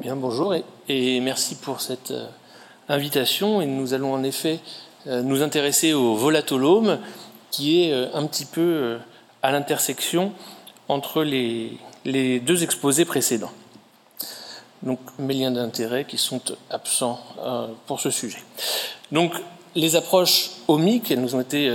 Bien, bonjour et, merci pour cette euh, invitation. Nous allons en effet euh, nous intéresser au volatolome, qui est euh, un petit peu à l'intersection entre les, deux exposés précédents. Donc mes liens d'intérêt qui sont absents pour ce sujet. Donc les approches omiques, elles nous ont été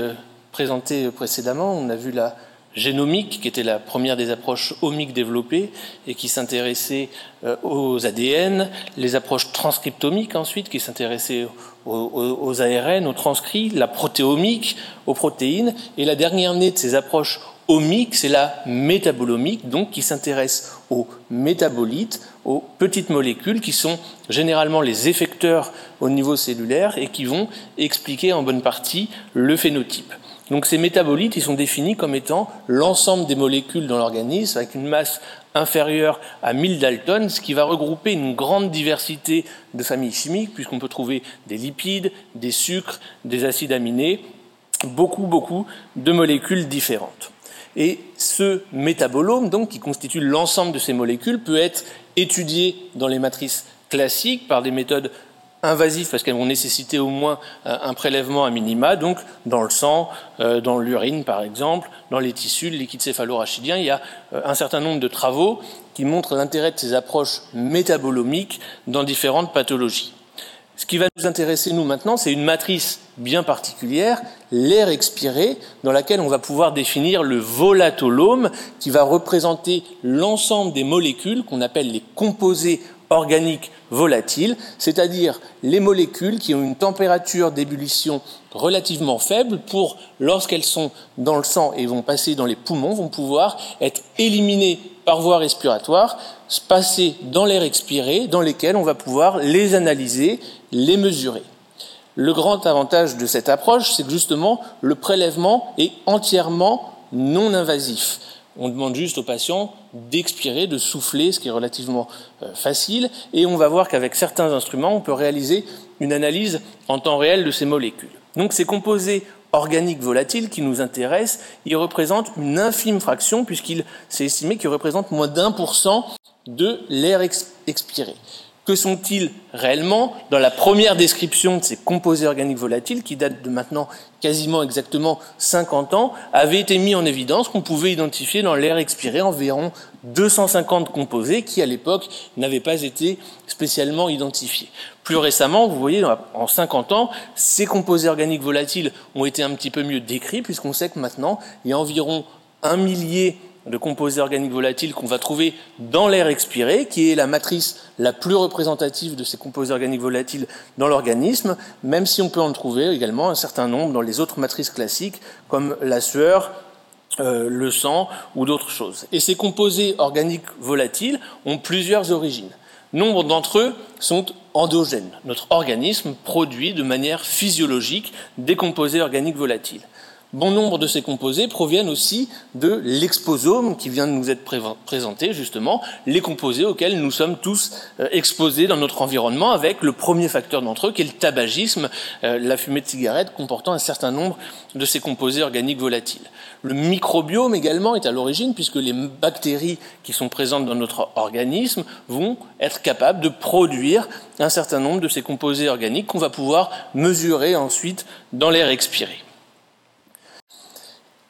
présentées précédemment. On a vu la génomique, qui était la première des approches omiques développées et qui s'intéressait euh, aux ADN, les approches transcriptomiques ensuite, qui s'intéressaient aux, ARN, aux transcrits, la protéomique, aux protéines, et la dernière née de ces approches omiques, c'est la métabolomique, donc qui s'intéresse aux métabolites, aux petites molécules qui sont généralement les effecteurs au niveau cellulaire et qui vont expliquer en bonne partie le phénotype. Donc ces métabolites, sont définis comme étant l'ensemble des molécules dans l'organisme avec une masse inférieure à 1000 Dalton, ce qui va regrouper une grande diversité de familles chimiques, puisqu'on peut trouver des lipides, des sucres, des acides aminés, beaucoup, beaucoup de molécules différentes. Et ce métabolome, donc, qui constitue l'ensemble de ces molécules, peut être étudié dans les matrices classiques par des méthodes invasifs parce qu'elles vont nécessiter au moins euh, un prélèvement à minima, donc dans le sang, euh, dans l'urine par exemple, dans les tissus, le liquide céphalorachidien. Il y a euh, un certain nombre de travaux qui montrent l'intérêt de ces approches métabolomiques dans différentes pathologies. Ce qui va nous intéresser, nous, maintenant, c'est une matrice bien particulière, l'air expiré, dans laquelle on va pouvoir définir le volatolome, qui va représenter l'ensemble des molécules qu'on appelle les composés organiques volatiles, c'est-à-dire les molécules qui ont une température d'ébullition relativement faible pour, lorsqu'elles sont dans le sang et vont passer dans les poumons, vont pouvoir être éliminées par voie respiratoire, passer dans l'air expiré, dans lesquels on va pouvoir les analyser, les mesurer. Le grand avantage de cette approche, c'est que justement, le prélèvement est entièrement non invasif. On demande juste aux patients d'expirer, de souffler, ce qui est relativement euh, facile, et on va voir qu'avec certains instruments, on peut réaliser une analyse en temps réel de ces molécules. Donc ces composés organiques volatiles qui nous intéressent, ils représentent une infime fraction, puisqu'il s'est estimé qu'ils représentent moins d'un pour cent de l'air expiré. Que sont-ils réellement Dans la première description de ces composés organiques volatiles, qui date de maintenant quasiment exactement 50 ans, avait été mis en évidence qu'on pouvait identifier dans l'air expiré environ 250 composés qui, à l'époque, n'avaient pas été spécialement identifiés. Plus récemment, vous voyez, en 50 ans, ces composés organiques volatiles ont été un petit peu mieux décrits, puisqu'on sait que maintenant, il y a environ un millier de composés organiques volatiles qu'on va trouver dans l'air expiré, qui est la matrice la plus représentative de ces composés organiques volatiles dans l'organisme, même si on peut en trouver également un certain nombre dans les autres matrices classiques, comme la sueur, euh, le sang ou d'autres choses. Et ces composés organiques volatiles ont plusieurs origines. Nombre d'entre eux sont endogènes. Notre organisme produit de manière physiologique des composés organiques volatiles. Bon nombre de ces composés proviennent aussi de l'exposome qui vient de nous être présenté, justement, les composés auxquels nous sommes tous euh, exposés dans notre environnement, avec le premier facteur d'entre eux qui est le tabagisme, euh, la fumée de cigarette comportant un certain nombre de ces composés organiques volatiles. Le microbiome également est à l'origine, puisque les bactéries qui sont présentes dans notre organisme vont être capables de produire un certain nombre de ces composés organiques qu'on va pouvoir mesurer ensuite dans l'air expiré.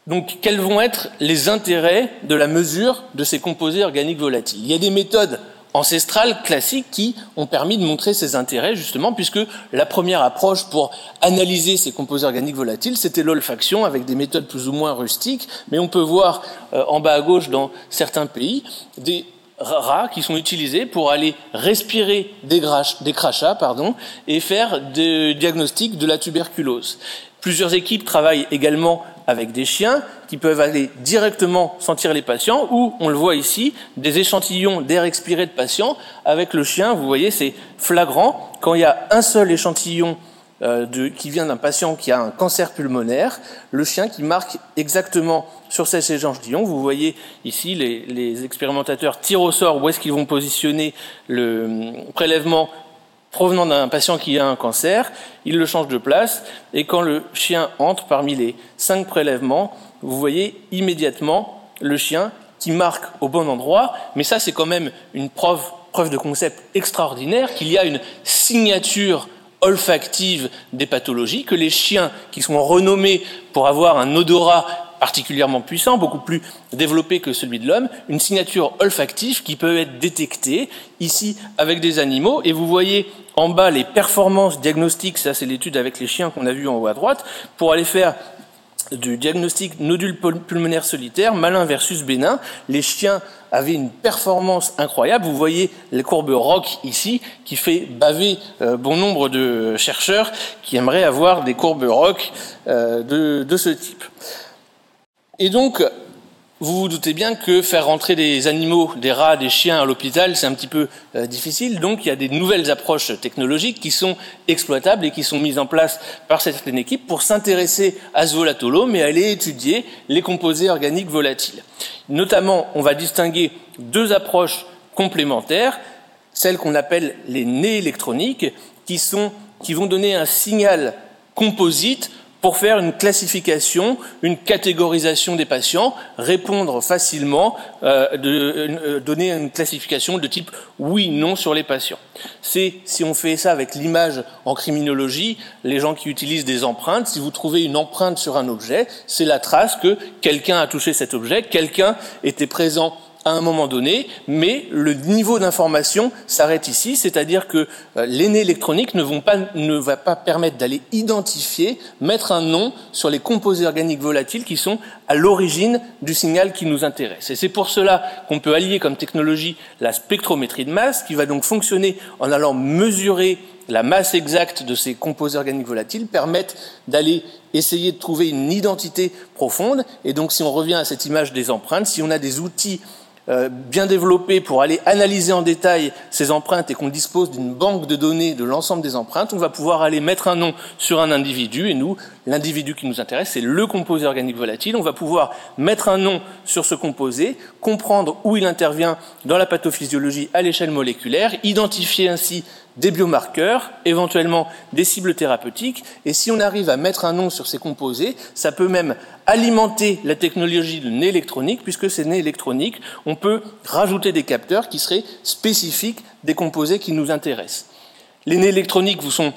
Donc, quels vont être les intérêts de la mesure de ces composés organiques volatiles? Il y a des méthodes ancestrales classiques qui ont permis de montrer ces intérêts, justement, puisque la première approche pour analyser ces composés organiques volatiles, c'était l'olfaction, avec des méthodes plus ou moins rustiques, mais on peut voir euh, en bas à gauche dans certains pays des rats qui sont utilisés pour aller respirer des, crachats pardon, et faire des diagnostics de la tuberculose. Plusieurs équipes travaillent également avec des chiens qui peuvent aller directement sentir les patients ou, on le voit ici, des échantillons d'air expiré de patients avec le chien. Vous voyez, c'est flagrant. Quand il y a un seul échantillon euh, de, qui vient d'un patient qui a un cancer pulmonaire, le chien qui marque exactement sur ces échantillons. Vous voyez ici les, les expérimentateurs tirent au sort où est-ce qu'ils vont positionner le hum, prélèvement provenant d'un patient qui a un cancer, il le change de place, et quand le chien entre parmi les cinq prélèvements, vous voyez immédiatement le chien qui marque au bon endroit, mais ça c'est quand même une preuve de concept extraordinaire qu'il y a une signature olfactive des pathologies, que les chiens qui sont renommés pour avoir un odorat particulièrement puissant, beaucoup plus développé que celui de l'homme, une signature olfactive qui peut être détectée ici avec des animaux. Et vous voyez en bas les performances diagnostiques, ça c'est l'étude avec les chiens qu'on a vu en haut à droite, pour aller faire du diagnostic nodule pulmonaire solitaire, malin versus bénin. Les chiens avaient une performance incroyable. Vous voyez les courbes ROC ici, qui fait baver euh, bon nombre de chercheurs qui aimeraient avoir des courbes ROC euh, de, de ce type. Et donc, vous vous doutez bien que faire rentrer des animaux, des rats, des chiens à l'hôpital, c'est un petit peu euh, difficile. Donc il y a des nouvelles approches technologiques qui sont exploitables et qui sont mises en place par certaines équipes pour s'intéresser à ce volatolome et aller étudier les composés organiques volatiles. Notamment, on va distinguer deux approches complémentaires, celles qu'on appelle les nez électroniques, qui, sont, qui vont donner un signal composite pour faire une classification, une catégorisation des patients, répondre facilement, euh, euh, donner une classification de type oui, non sur les patients. C'est, si on fait ça avec l'image en criminologie, les gens qui utilisent des empreintes, si vous trouvez une empreinte sur un objet, c'est la trace que quelqu'un a touché cet objet, quelqu'un était présent à un moment donné, mais le niveau d'information s'arrête ici, c'est-à-dire que euh, l'aîné électronique ne, vont pas, ne va pas permettre d'aller identifier, mettre un nom sur les composés organiques volatiles qui sont à l'origine du signal qui nous intéresse. Et c'est pour cela qu'on peut allier comme technologie la spectrométrie de masse, qui va donc fonctionner en allant mesurer la masse exacte de ces composés organiques volatiles, permettre d'aller essayer de trouver une identité profonde. Et donc, si on revient à cette image des empreintes, si on a des outils bien développé pour aller analyser en détail ces empreintes et qu'on dispose d'une banque de données de l'ensemble des empreintes, on va pouvoir aller mettre un nom sur un individu et nous, l'individu qui nous intéresse, c'est le composé organique volatile. On va pouvoir mettre un nom sur ce composé, comprendre où il intervient dans la pathophysiologie à l'échelle moléculaire, identifier ainsi des biomarqueurs, éventuellement des cibles thérapeutiques, et si on arrive à mettre un nom sur ces composés, ça peut même alimenter la technologie de nez électronique, puisque ces nez électroniques, on peut rajouter des capteurs qui seraient spécifiques des composés qui nous intéressent. Les nez électroniques vous sont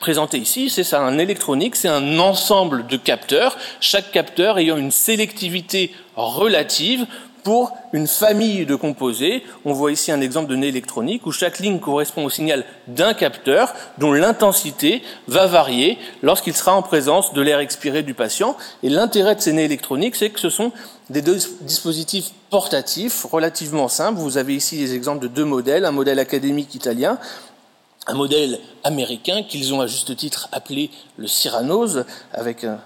présentés ici, c'est ça, un électronique, c'est un ensemble de capteurs, chaque capteur ayant une sélectivité relative pour une famille de composés. On voit ici un exemple de nez électronique où chaque ligne correspond au signal d'un capteur dont l'intensité va varier lorsqu'il sera en présence de l'air expiré du patient. Et l'intérêt de ces nez électroniques, c'est que ce sont des dispositifs portatifs relativement simples. Vous avez ici des exemples de deux modèles, un modèle académique italien un modèle américain qu'ils ont à juste titre appelé le Cyrano's, avec un,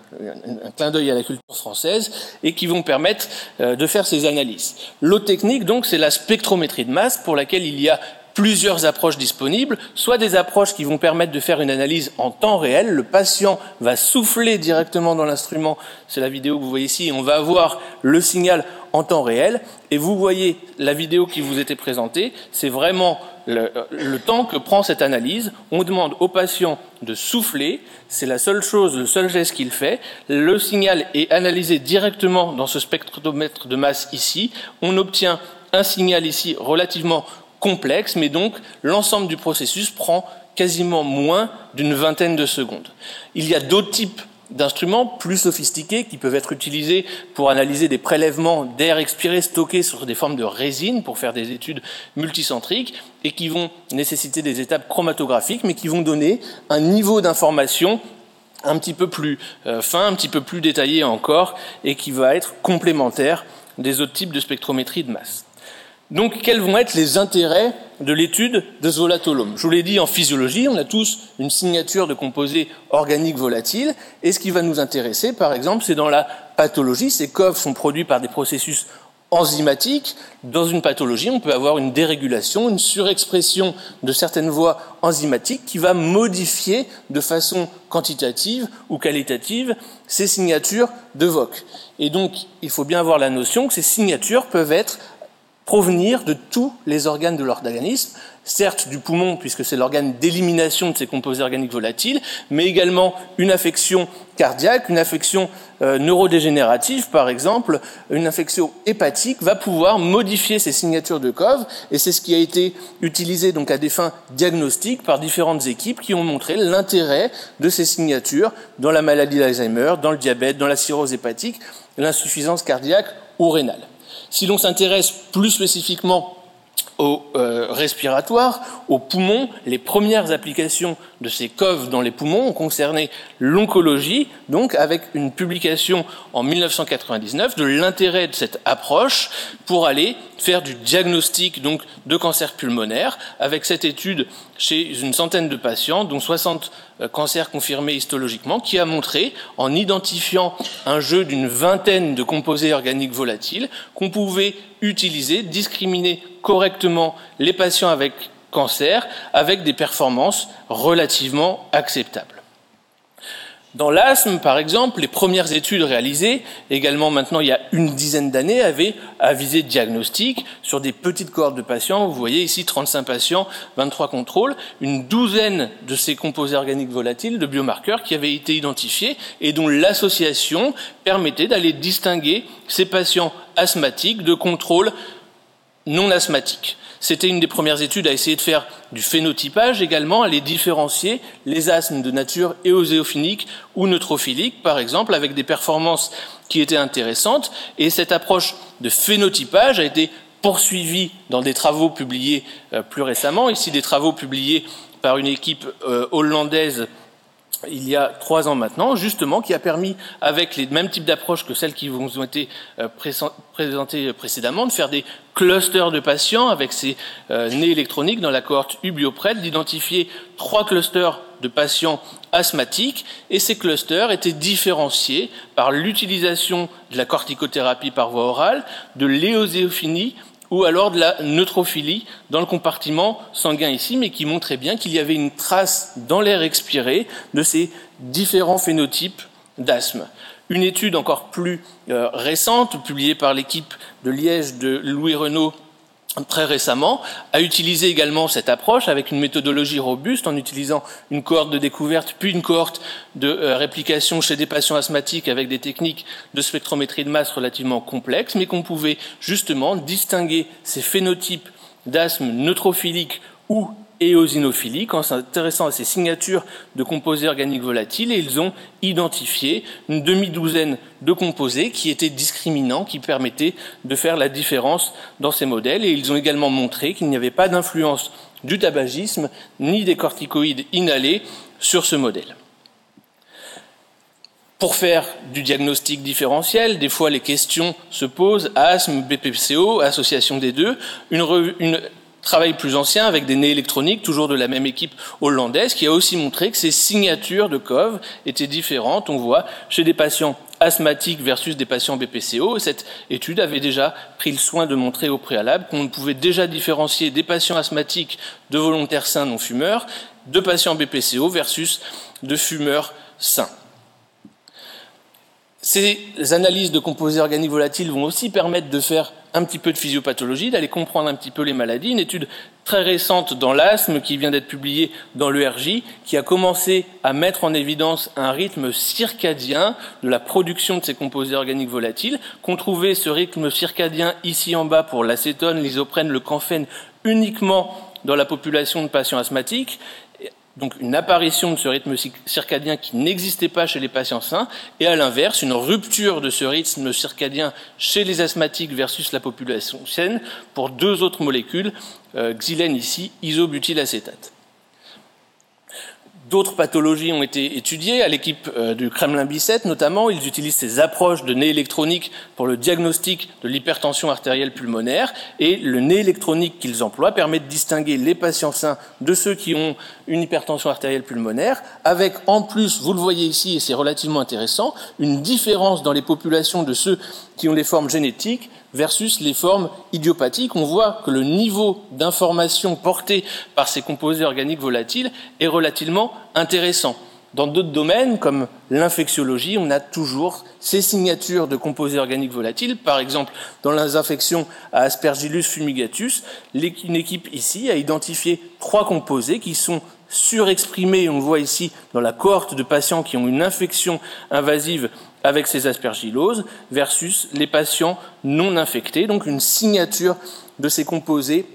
clin d'œil à la culture française, et qui vont permettre euh, de faire ces analyses. L'autre technique, donc, c'est la spectrométrie de masse, pour laquelle il y a plusieurs approches disponibles, soit des approches qui vont permettre de faire une analyse en temps réel. Le patient va souffler directement dans l'instrument, c'est la vidéo que vous voyez ici, on va avoir le signal en temps réel. Et vous voyez la vidéo qui vous était présentée, c'est vraiment le, le, temps que prend cette analyse. On demande au patient de souffler, c'est la seule chose, le seul geste qu'il fait. Le signal est analysé directement dans ce spectromètre de masse ici. On obtient un signal ici relativement complexe, mais donc l'ensemble du processus prend quasiment moins d'une vingtaine de secondes. Il y a d'autres types d'instruments plus sophistiqués qui peuvent être utilisés pour analyser des prélèvements d'air expiré stockés sur des formes de résine pour faire des études multicentriques et qui vont nécessiter des étapes chromatographiques mais qui vont donner un niveau d'information un petit peu plus euh, fin, un petit peu plus détaillé encore et qui va être complémentaire des autres types de spectrométrie de masse. Donc, quels vont être les intérêts de l'étude de ce volatolome Je vous l'ai dit, en physiologie, on a tous une signature de composés organiques volatiles, et ce qui va nous intéresser, par exemple, c'est dans la pathologie. Ces COV sont produits par des processus enzymatiques. Dans une pathologie, on peut avoir une dérégulation, une surexpression de certaines voies enzymatiques qui va modifier de façon quantitative ou qualitative ces signatures de VOC. Et donc, il faut bien avoir la notion que ces signatures peuvent être provenir de tous les organes de l'organisme. certes du poumon, puisque c'est l'organe d'élimination de ces composés organiques volatiles, mais également une affection cardiaque, une affection euh, neurodégénérative, par exemple, une infection hépatique, va pouvoir modifier ces signatures de COV, et c'est ce qui a été utilisé donc à des fins diagnostiques par différentes équipes qui ont montré l'intérêt de ces signatures dans la maladie d'Alzheimer, dans le diabète, dans la cirrhose hépatique, l'insuffisance cardiaque ou rénale. Si l'on s'intéresse plus spécifiquement au euh, respiratoire, aux poumons. Les premières applications de ces COV dans les poumons ont concerné l'oncologie, donc avec une publication en 1999 de l'intérêt de cette approche pour aller faire du diagnostic donc de cancer pulmonaire, avec cette étude chez une centaine de patients, dont 60 euh, cancers confirmés histologiquement, qui a montré, en identifiant un jeu d'une vingtaine de composés organiques volatiles, qu'on pouvait utiliser, discriminer correctement les patients avec cancer avec des performances relativement acceptables. Dans l'asthme, par exemple, les premières études réalisées, également maintenant il y a une dizaine d'années, avaient à visée diagnostic sur des petites cohortes de patients. Vous voyez ici 35 patients, 23 contrôles, une douzaine de ces composés organiques volatiles, de biomarqueurs qui avaient été identifiés et dont l'association permettait d'aller distinguer ces patients asthmatiques de contrôles non asthmatiques. C'était une des premières études à essayer de faire du phénotypage également, à les différencier, les asthmes de nature éoséophilique ou neutrophilique, par exemple, avec des performances qui étaient intéressantes. Et cette approche de phénotypage a été poursuivie dans des travaux publiés euh, plus récemment, ici des travaux publiés par une équipe euh, hollandaise il y a trois ans maintenant, justement, qui a permis, avec les mêmes types d'approches que celles qui vous ont été euh, présentées précédemment, de faire des clusters de patients avec ces euh, nez électroniques dans la cohorte UBioPret, d'identifier trois clusters de patients asthmatiques, et ces clusters étaient différenciés par l'utilisation de la corticothérapie par voie orale, de l'éoséophilie ou alors de la neutrophilie dans le compartiment sanguin ici, mais qui montrait bien qu'il y avait une trace dans l'air expiré de ces différents phénotypes d'asthme. Une étude encore plus euh, récente, publiée par l'équipe de Liège de Louis Renault très récemment, a utilisé également cette approche avec une méthodologie robuste en utilisant une cohorte de découverte puis une cohorte de euh, réplication chez des patients asthmatiques avec des techniques de spectrométrie de masse relativement complexes, mais qu'on pouvait justement distinguer ces phénotypes d'asthme neutrophilique ou éosinophilique en s'intéressant à ces signatures de composés organiques volatiles et ils ont identifié une demi-douzaine de composés qui étaient discriminants, qui permettaient de faire la différence dans ces modèles et ils ont également montré qu'il n'y avait pas d'influence du tabagisme ni des corticoïdes inhalés sur ce modèle. Pour faire du diagnostic différentiel, des fois les questions se posent asthme, BPCO, association des deux. Une, une travail plus ancien avec des nez électroniques, toujours de la même équipe hollandaise, qui a aussi montré que ces signatures de COV étaient différentes. On voit chez des patients asthmatiques versus des patients BPCO. Cette étude avait déjà pris le soin de montrer au préalable qu'on pouvait déjà différencier des patients asthmatiques de volontaires sains non fumeurs, de patients BPCO versus de fumeurs sains. Ces analyses de composés organiques volatiles vont aussi permettre de faire un petit peu de physiopathologie, d'aller comprendre un petit peu les maladies. Une étude très récente dans l'asthme qui vient d'être publiée dans l'ERJ, qui a commencé à mettre en évidence un rythme circadien de la production de ces composés organiques volatiles, qu'on trouvait ce rythme circadien ici en bas pour l'acétone, l'isoprène, le camphène uniquement dans la population de patients asthmatiques donc une apparition de ce rythme circadien qui n'existait pas chez les patients sains, et à l'inverse, une rupture de ce rythme circadien chez les asthmatiques versus la population saine pour deux autres molécules, euh, xylène ici, isobutylacétate. D'autres pathologies ont été étudiées à l'équipe euh, du Kremlin Bicêtre notamment. Ils utilisent ces approches de nez électronique pour le diagnostic de l'hypertension artérielle pulmonaire et le nez électronique qu'ils emploient permet de distinguer les patients sains de ceux qui ont une hypertension artérielle pulmonaire avec en plus, vous le voyez ici et c'est relativement intéressant, une différence dans les populations de ceux qui ont des formes génétiques versus les formes idiopathiques, on voit que le niveau d'information porté par ces composés organiques volatiles est relativement intéressant. dans d'autres domaines, comme l'infectiologie, on a toujours ces signatures de composés organiques volatiles. Par exemple, dans les infections à Aspergillus fumigatus, une équipe ici a identifié trois composés qui sont surexprimés, on le voit ici dans la cohorte de patients qui ont une infection invasive avec ces aspergilloses, versus les patients non infectés, donc une signature de ces composés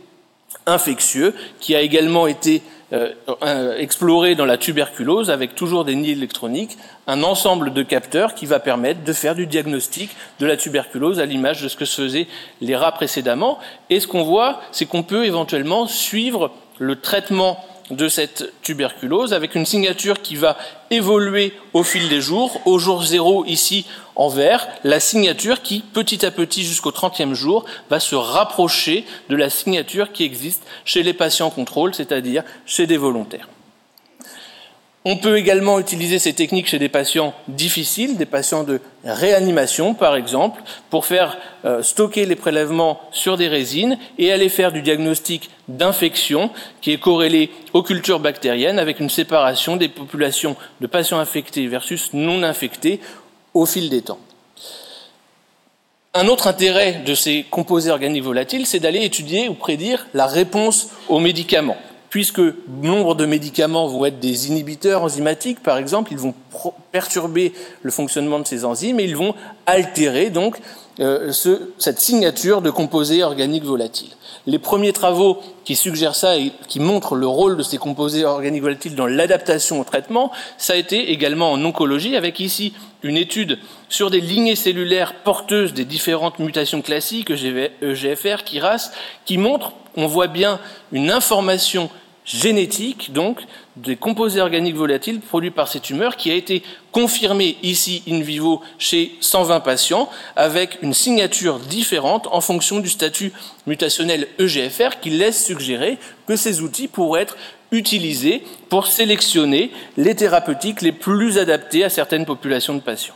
infectieux qui a également été euh, exploré dans la tuberculose avec toujours des nids électroniques, un ensemble de capteurs qui va permettre de faire du diagnostic de la tuberculose à l'image de ce que se faisaient les rats précédemment. Et ce qu'on voit, c'est qu'on peut éventuellement suivre le traitement de cette tuberculose avec une signature qui va évoluer au fil des jours. Au jour zéro, ici en vert, la signature qui, petit à petit jusqu'au 30e jour, va se rapprocher de la signature qui existe chez les patients contrôle, c'est-à-dire chez des volontaires. On peut également utiliser ces techniques chez des patients difficiles, des patients de réanimation par exemple, pour faire euh, stocker les prélèvements sur des résines et aller faire du diagnostic d'infection qui est corrélé aux cultures bactériennes avec une séparation des populations de patients infectés versus non infectés au fil des temps. Un autre intérêt de ces composés organiques volatiles, c'est d'aller étudier ou prédire la réponse aux médicaments puisque nombre de médicaments vont être des inhibiteurs enzymatiques, par exemple, ils vont perturber le fonctionnement de ces enzymes et ils vont altérer donc euh, cette signature de composés organiques volatiles. Les premiers travaux qui suggèrent ça et qui montrent le rôle de ces composés organiques volatiles dans l'adaptation au traitement, ça a été également en oncologie, avec ici une étude sur des lignées cellulaires porteuses des différentes mutations classiques, EGFR, KIRAS, qui montre, on voit bien une information génétique, donc, des composés organiques volatiles produits par ces tumeurs, qui a été confirmée ici in vivo chez 120 patients, avec une signature différente en fonction du statut mutationnel EGFR, qui laisse suggérer que ces outils pourraient être utilisés pour sélectionner les thérapeutiques les plus adaptées à certaines populations de patients.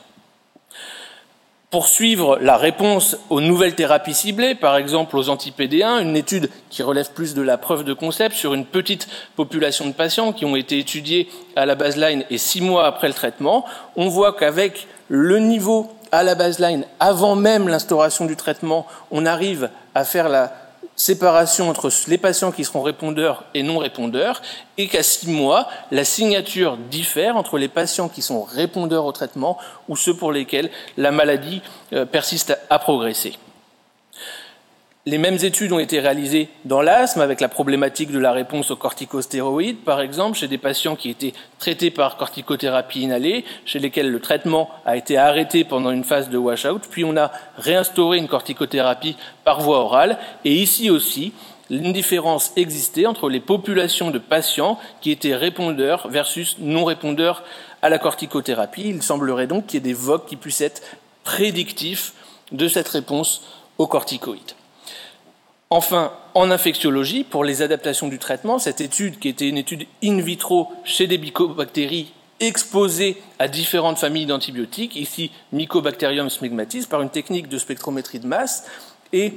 Pour suivre la réponse aux nouvelles thérapies ciblées, par exemple aux anti-PD1, une étude qui relève plus de la preuve de concept sur une petite population de patients qui ont été étudiés à la baseline et six mois après le traitement, on voit qu'avec le niveau à la baseline, avant même l'instauration du traitement, on arrive à faire la séparation entre les patients qui seront répondeurs et non répondeurs, et qu'à six mois, la signature diffère entre les patients qui sont répondeurs au traitement ou ceux pour lesquels la maladie euh, persiste à progresser. Les mêmes études ont été réalisées dans l'asthme avec la problématique de la réponse aux corticostéroïdes, par exemple, chez des patients qui étaient traités par corticothérapie inhalée, chez lesquels le traitement a été arrêté pendant une phase de washout, puis on a réinstauré une corticothérapie par voie orale. Et ici aussi, une différence existait entre les populations de patients qui étaient répondeurs versus non répondeurs à la corticothérapie. Il semblerait donc qu'il y ait des VOC qui puissent être prédictifs de cette réponse aux corticoïdes. Enfin, en infectiologie, pour les adaptations du traitement, cette étude, qui était une étude in vitro chez des mycobactéries exposées à différentes familles d'antibiotiques, ici Mycobacterium smegmatis, par une technique de spectrométrie de masse, et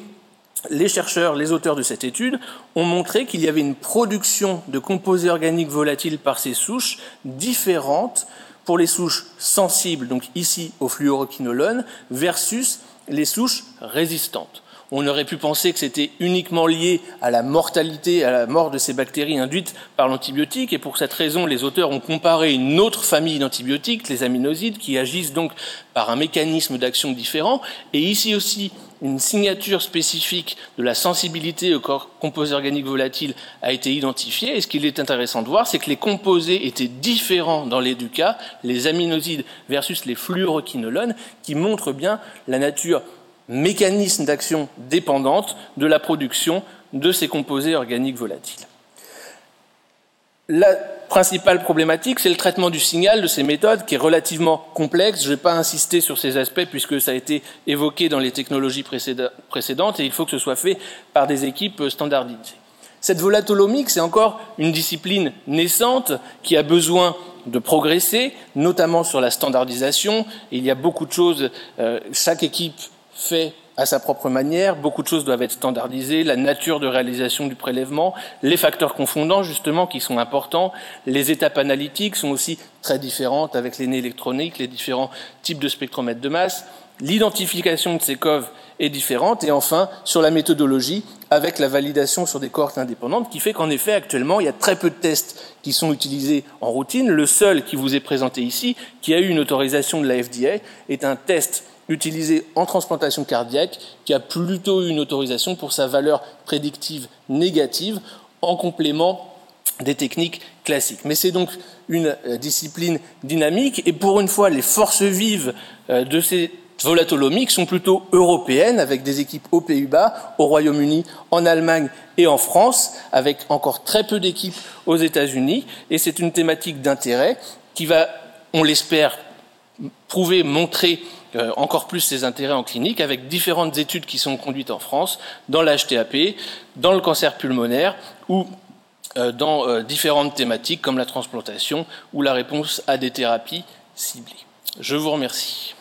les chercheurs, les auteurs de cette étude, ont montré qu'il y avait une production de composés organiques volatiles par ces souches différentes pour les souches sensibles, donc ici au fluoroquinolone, versus les souches résistantes. On aurait pu penser que c'était uniquement lié à la mortalité, à la mort de ces bactéries induites par l'antibiotique, et pour cette raison, les auteurs ont comparé une autre famille d'antibiotiques, les aminosides, qui agissent donc par un mécanisme d'action différent, et ici aussi, une signature spécifique de la sensibilité aux composés organiques volatiles a été identifiée. Et ce qu'il est intéressant de voir, c'est que les composés étaient différents dans les deux cas, les aminosides versus les fluoroquinolones, qui montrent bien la nature mécanisme d'action dépendante de la production de ces composés organiques volatiles. La principale problématique, c'est le traitement du signal de ces méthodes qui est relativement complexe. Je ne vais pas insister sur ces aspects puisque ça a été évoqué dans les technologies précédentes et il faut que ce soit fait par des équipes standardisées. Cette volatolomique, c'est encore une discipline naissante qui a besoin de progresser, notamment sur la standardisation. Il y a beaucoup de choses, euh, chaque équipe fait à sa propre manière. Beaucoup de choses doivent être standardisées, la nature de réalisation du prélèvement, les facteurs confondants justement qui sont importants, les étapes analytiques sont aussi très différentes avec les nez électroniques, les différents types de spectromètres de masse, l'identification de ces coves est différente, et enfin sur la méthodologie avec la validation sur des cohortes indépendantes, qui fait qu'en effet actuellement il y a très peu de tests qui sont utilisés en routine. Le seul qui vous est présenté ici, qui a eu une autorisation de la FDA, est un test utilisé en transplantation cardiaque, qui a plutôt eu une autorisation pour sa valeur prédictive négative, en complément des techniques classiques. Mais c'est donc une euh, discipline dynamique, et pour une fois, les forces vives euh, de ces volatolomiques sont plutôt européennes, avec des équipes aux Pays-Bas, au Royaume-Uni, en Allemagne et en France, avec encore très peu d'équipes aux États-Unis, et c'est une thématique d'intérêt qui va, on l'espère, prouver, montrer encore plus ses intérêts en clinique avec différentes études qui sont conduites en France dans l'HTAP, dans le cancer pulmonaire ou euh, dans euh, différentes thématiques comme la transplantation ou la réponse à des thérapies ciblées. Je vous remercie.